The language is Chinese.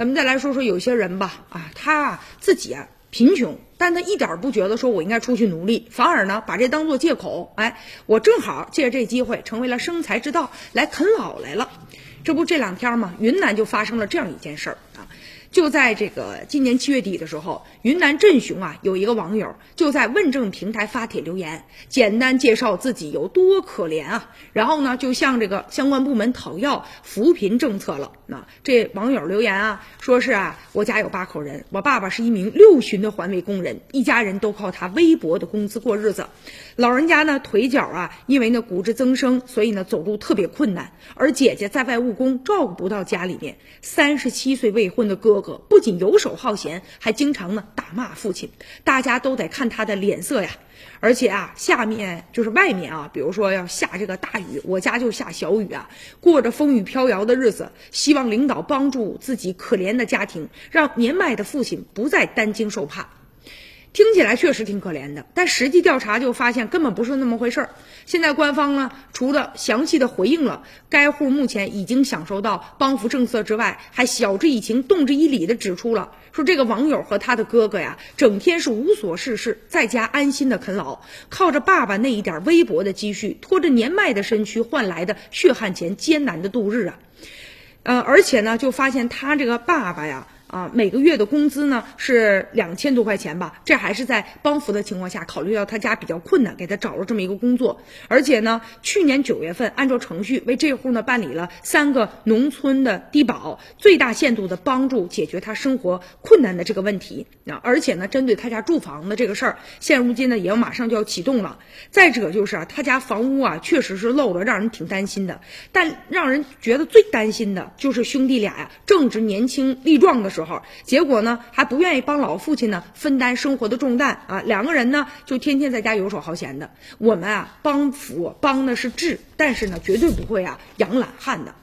咱们再来说说有些人吧，啊，他啊自己啊贫穷，但他一点不觉得说我应该出去努力，反而呢把这当做借口。哎，我正好借着这机会成为了生财之道，来啃老来了。这不这两天嘛，云南就发生了这样一件事儿。就在这个今年七月底的时候，云南镇雄啊有一个网友就在问政平台发帖留言，简单介绍自己有多可怜啊，然后呢就向这个相关部门讨要扶贫政策了。那这网友留言啊，说是啊，我家有八口人，我爸爸是一名六旬的环卫工人，一家人都靠他微薄的工资过日子。老人家呢腿脚啊，因为呢骨质增生，所以呢走路特别困难。而姐姐在外务工，照顾不到家里面。三十七岁未婚的哥不仅游手好闲，还经常呢打骂父亲。大家都得看他的脸色呀。而且啊，下面就是外面啊，比如说要下这个大雨，我家就下小雨啊，过着风雨飘摇的日子。希望领导帮助自己可怜的家庭，让年迈的父亲不再担惊受怕。听起来确实挺可怜的，但实际调查就发现根本不是那么回事儿。现在官方呢，除了详细的回应了该户目前已经享受到帮扶政策之外，还晓之以情、动之以理的指出了，说这个网友和他的哥哥呀，整天是无所事事，在家安心的啃老，靠着爸爸那一点微薄的积蓄，拖着年迈的身躯换来的血汗钱，艰难的度日啊。呃，而且呢，就发现他这个爸爸呀。啊，每个月的工资呢是两千多块钱吧，这还是在帮扶的情况下，考虑到他家比较困难，给他找了这么一个工作。而且呢，去年九月份按照程序为这户呢办理了三个农村的低保，最大限度的帮助解决他生活困难的这个问题啊。而且呢，针对他家住房的这个事儿，现如今呢也要马上就要启动了。再者就是啊，他家房屋啊确实是漏了，让人挺担心的。但让人觉得最担心的就是兄弟俩呀，正值年轻力壮的时候。时候，结果呢还不愿意帮老父亲呢分担生活的重担啊，两个人呢就天天在家游手好闲的。我们啊帮扶帮的是智，但是呢绝对不会啊养懒汉的。